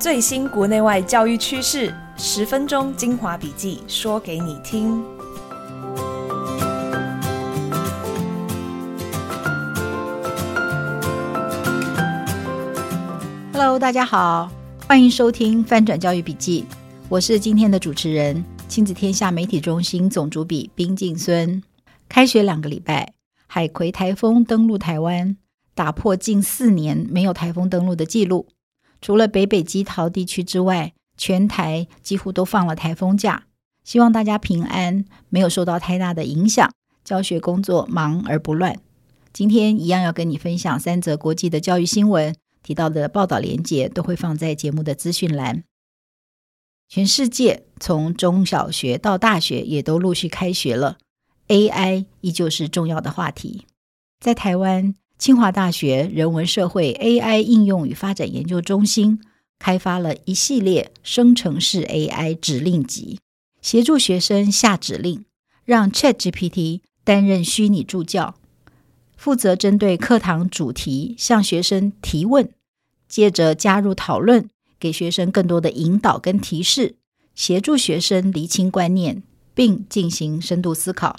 最新国内外教育趋势，十分钟精华笔记，说给你听。Hello，大家好，欢迎收听翻转教育笔记，我是今天的主持人，亲子天下媒体中心总主笔冰静孙。开学两个礼拜，海葵台风登陆台湾。打破近四年没有台风登陆的记录，除了北北基桃地区之外，全台几乎都放了台风假。希望大家平安，没有受到太大的影响，教学工作忙而不乱。今天一样要跟你分享三则国际的教育新闻，提到的报道连结都会放在节目的资讯栏。全世界从中小学到大学也都陆续开学了，AI 依旧是重要的话题。在台湾。清华大学人文社会 AI 应用与发展研究中心开发了一系列生成式 AI 指令集，协助学生下指令，让 ChatGPT 担任虚拟助教，负责针对课堂主题向学生提问，接着加入讨论，给学生更多的引导跟提示，协助学生厘清观念，并进行深度思考。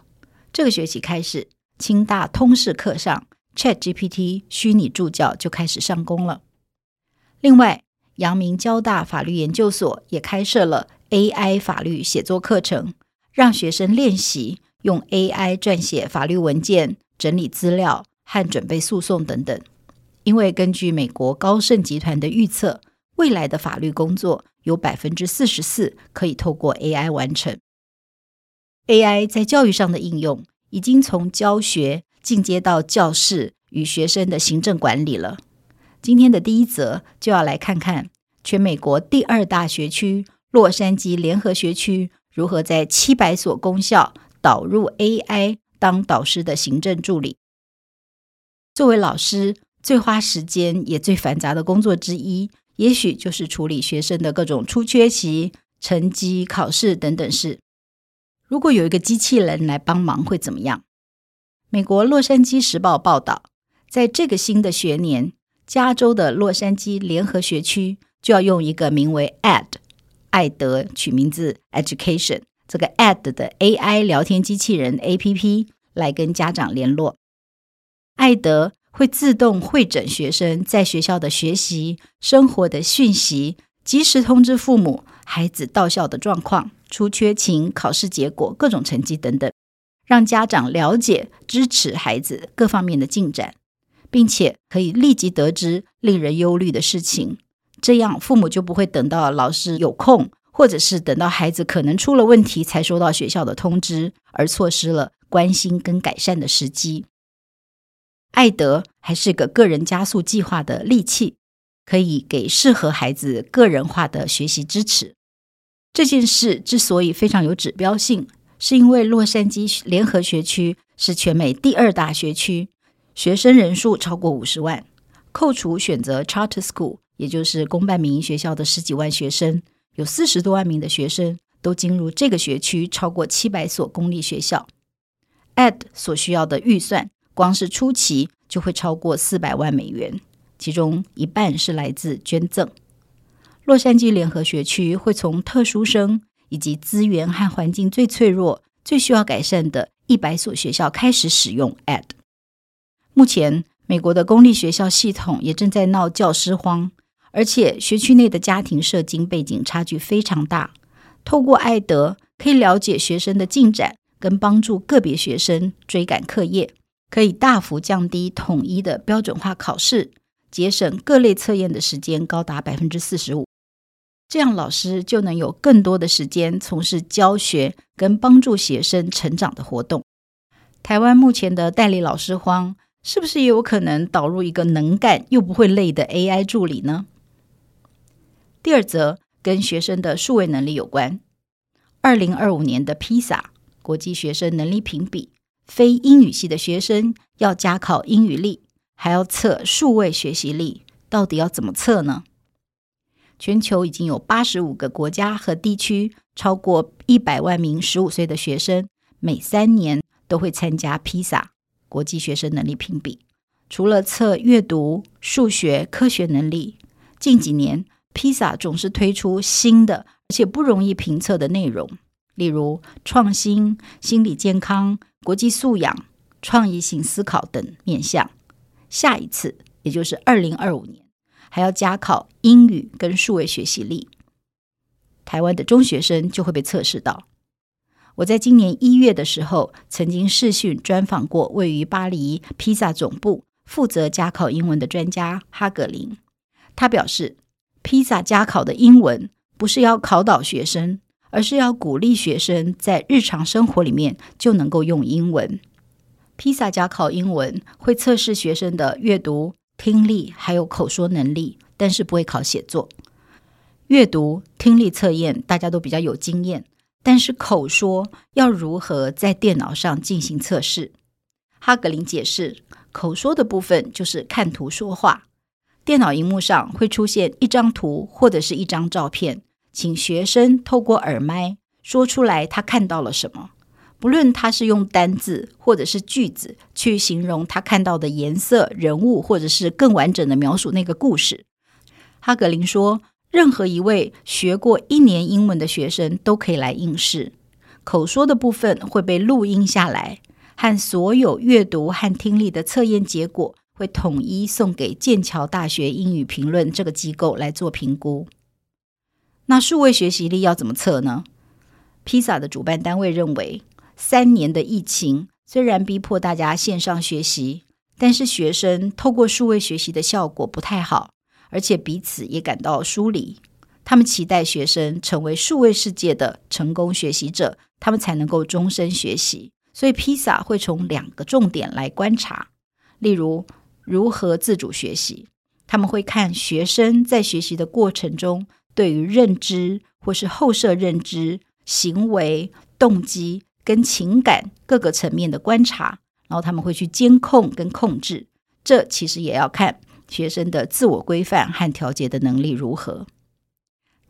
这个学期开始，清大通识课上。ChatGPT 虚拟助教就开始上工了。另外，阳明交大法律研究所也开设了 AI 法律写作课程，让学生练习用 AI 撰写法律文件、整理资料和准备诉讼等等。因为根据美国高盛集团的预测，未来的法律工作有百分之四十四可以透过 AI 完成。AI 在教育上的应用已经从教学。进阶到教室与学生的行政管理了。今天的第一则就要来看看全美国第二大学区洛杉矶联合学区如何在七百所公校导入 AI 当导师的行政助理。作为老师，最花时间也最繁杂的工作之一，也许就是处理学生的各种出缺席、成绩、考试等等事。如果有一个机器人来帮忙，会怎么样？美国《洛杉矶时报》报道，在这个新的学年，加州的洛杉矶联合学区就要用一个名为 Ed 艾德取名字 Education 这个 Ed 的 AI 聊天机器人 APP 来跟家长联络。艾德会自动会诊学生在学校的学习、生活的讯息，及时通知父母孩子到校的状况、出缺勤、考试结果、各种成绩等等。让家长了解、支持孩子各方面的进展，并且可以立即得知令人忧虑的事情，这样父母就不会等到老师有空，或者是等到孩子可能出了问题才收到学校的通知，而错失了关心跟改善的时机。爱德还是个个人加速计划的利器，可以给适合孩子个人化的学习支持。这件事之所以非常有指标性。是因为洛杉矶联合学区是全美第二大学区，学生人数超过五十万，扣除选择 charter school，也就是公办民营学校的十几万学生，有四十多万名的学生都进入这个学区超过七百所公立学校。Ed 所需要的预算，光是初期就会超过四百万美元，其中一半是来自捐赠。洛杉矶联合学区会从特殊生。以及资源和环境最脆弱、最需要改善的一百所学校开始使用 Ed。目前，美国的公立学校系统也正在闹教师荒，而且学区内的家庭社经背景差距非常大。透过艾德，可以了解学生的进展，跟帮助个别学生追赶课业，可以大幅降低统一的标准化考试，节省各类测验的时间高达百分之四十五。这样，老师就能有更多的时间从事教学跟帮助学生成长的活动。台湾目前的代理老师荒，是不是也有可能导入一个能干又不会累的 AI 助理呢？第二则跟学生的数位能力有关。二零二五年的 PISA 国际学生能力评比，非英语系的学生要加考英语力，还要测数位学习力，到底要怎么测呢？全球已经有八十五个国家和地区，超过一百万名十五岁的学生，每三年都会参加 PISA 国际学生能力评比。除了测阅读、数学、科学能力，近几年披萨总是推出新的而且不容易评测的内容，例如创新、心理健康、国际素养、创意性思考等面向。下一次，也就是二零二五年，还要加考英语跟数位学习力，台湾的中学生就会被测试到。我在今年一月的时候，曾经视讯专访过位于巴黎披萨总部负责加考英文的专家哈格林。他表示，披萨加考的英文不是要考倒学生，而是要鼓励学生在日常生活里面就能够用英文。披萨加考英文会测试学生的阅读、听力还有口说能力，但是不会考写作。阅读、听力测验大家都比较有经验。但是口说要如何在电脑上进行测试？哈格林解释，口说的部分就是看图说话。电脑荧幕上会出现一张图或者是一张照片，请学生透过耳麦说出来他看到了什么。不论他是用单字或者是句子去形容他看到的颜色、人物，或者是更完整的描述那个故事。哈格林说。任何一位学过一年英文的学生都可以来应试。口说的部分会被录音下来，和所有阅读和听力的测验结果会统一送给剑桥大学英语评论这个机构来做评估。那数位学习力要怎么测呢？披萨的主办单位认为，三年的疫情虽然逼迫大家线上学习，但是学生透过数位学习的效果不太好。而且彼此也感到疏离，他们期待学生成为数位世界的成功学习者，他们才能够终身学习。所以，披萨会从两个重点来观察，例如如何自主学习。他们会看学生在学习的过程中对于认知或是后设认知、行为、动机跟情感各个层面的观察，然后他们会去监控跟控制。这其实也要看。学生的自我规范和调节的能力如何？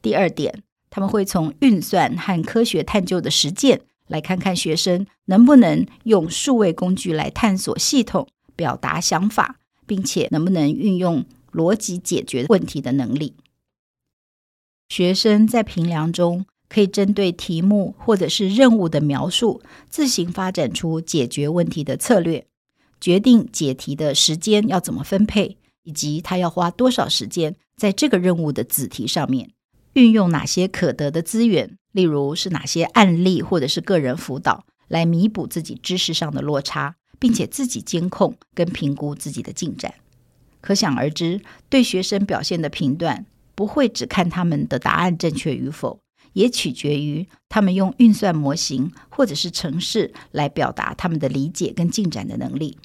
第二点，他们会从运算和科学探究的实践来看看学生能不能用数位工具来探索系统、表达想法，并且能不能运用逻辑解决问题的能力。学生在评量中可以针对题目或者是任务的描述，自行发展出解决问题的策略，决定解题的时间要怎么分配。以及他要花多少时间在这个任务的子题上面，运用哪些可得的资源，例如是哪些案例或者是个人辅导，来弥补自己知识上的落差，并且自己监控跟评估自己的进展。可想而知，对学生表现的评断不会只看他们的答案正确与否，也取决于他们用运算模型或者是程式来表达他们的理解跟进展的能力，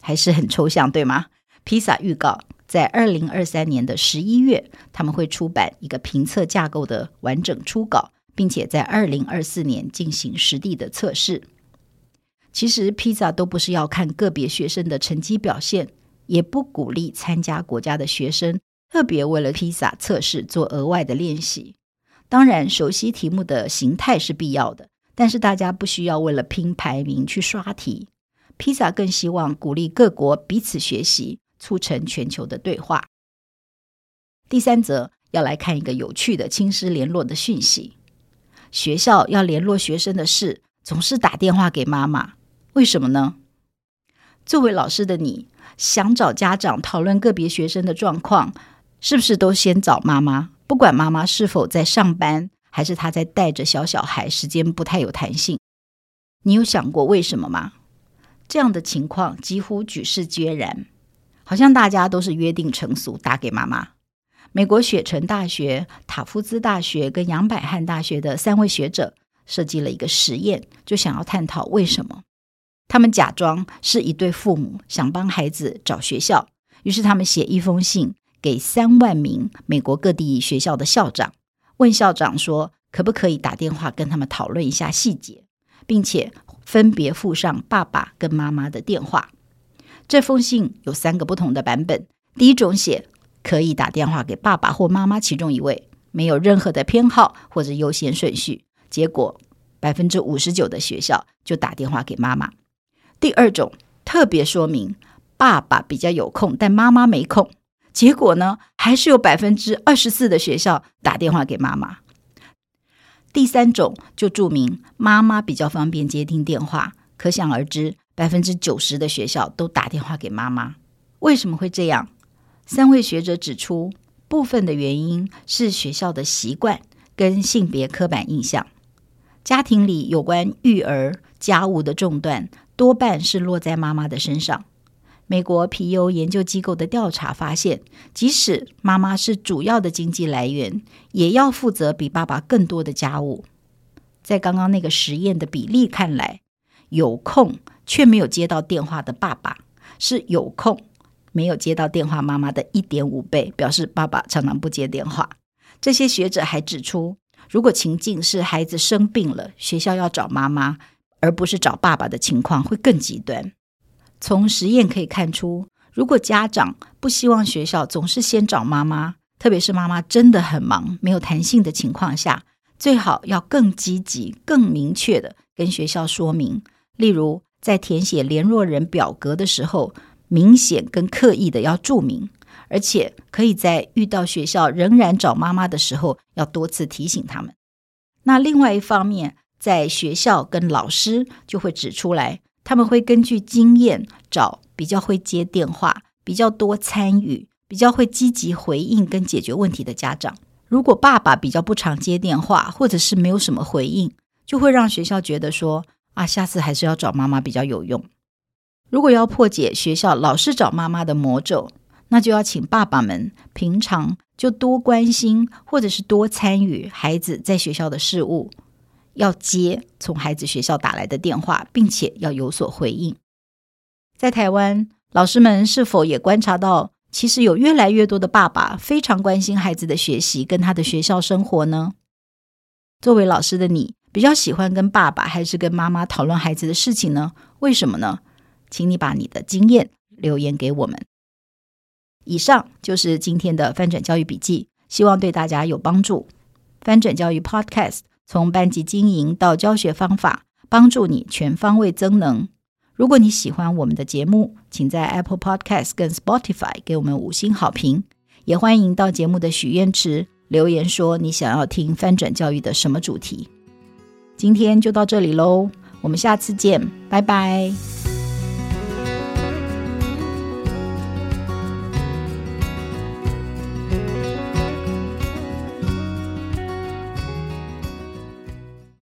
还是很抽象，对吗？披萨预告，在二零二三年的十一月，他们会出版一个评测架构的完整初稿，并且在二零二四年进行实地的测试。其实，披萨都不是要看个别学生的成绩表现，也不鼓励参加国家的学生特别为了披萨测试做额外的练习。当然，熟悉题目的形态是必要的，但是大家不需要为了拼排名去刷题。披萨更希望鼓励各国彼此学习。促成全球的对话。第三则要来看一个有趣的亲师联络的讯息：学校要联络学生的事，总是打电话给妈妈，为什么呢？作为老师的你，想找家长讨论个别学生的状况，是不是都先找妈妈？不管妈妈是否在上班，还是她在带着小小孩，时间不太有弹性。你有想过为什么吗？这样的情况几乎举世皆然。好像大家都是约定成俗，打给妈妈。美国雪城大学、塔夫兹大学跟杨百翰大学的三位学者设计了一个实验，就想要探讨为什么。他们假装是一对父母，想帮孩子找学校，于是他们写一封信给三万名美国各地学校的校长，问校长说可不可以打电话跟他们讨论一下细节，并且分别附上爸爸跟妈妈的电话。这封信有三个不同的版本。第一种写可以打电话给爸爸或妈妈其中一位，没有任何的偏好或者优先顺序。结果百分之五十九的学校就打电话给妈妈。第二种特别说明爸爸比较有空，但妈妈没空。结果呢，还是有百分之二十四的学校打电话给妈妈。第三种就注明妈妈比较方便接听电话，可想而知，百分之九十的学校都打电话给妈妈。为什么会这样？三位学者指出，部分的原因是学校的习惯跟性别刻板印象。家庭里有关育儿家务的重担，多半是落在妈妈的身上。美国皮尤研究机构的调查发现，即使妈妈是主要的经济来源，也要负责比爸爸更多的家务。在刚刚那个实验的比例看来，有空却没有接到电话的爸爸，是有空没有接到电话妈妈的一点五倍，表示爸爸常常不接电话。这些学者还指出，如果情境是孩子生病了，学校要找妈妈，而不是找爸爸的情况，会更极端。从实验可以看出，如果家长不希望学校总是先找妈妈，特别是妈妈真的很忙、没有弹性的情况下，最好要更积极、更明确的跟学校说明。例如，在填写联络人表格的时候，明显跟刻意的要注明，而且可以在遇到学校仍然找妈妈的时候，要多次提醒他们。那另外一方面，在学校跟老师就会指出来。他们会根据经验找比较会接电话、比较多参与、比较会积极回应跟解决问题的家长。如果爸爸比较不常接电话，或者是没有什么回应，就会让学校觉得说啊，下次还是要找妈妈比较有用。如果要破解学校老是找妈妈的魔咒，那就要请爸爸们平常就多关心或者是多参与孩子在学校的事务。要接从孩子学校打来的电话，并且要有所回应。在台湾，老师们是否也观察到，其实有越来越多的爸爸非常关心孩子的学习跟他的学校生活呢？作为老师的你，比较喜欢跟爸爸还是跟妈妈讨论孩子的事情呢？为什么呢？请你把你的经验留言给我们。以上就是今天的翻转教育笔记，希望对大家有帮助。翻转教育 Podcast。从班级经营到教学方法，帮助你全方位增能。如果你喜欢我们的节目，请在 Apple Podcast 跟 Spotify 给我们五星好评。也欢迎到节目的许愿池留言说你想要听翻转教育的什么主题。今天就到这里喽，我们下次见，拜拜。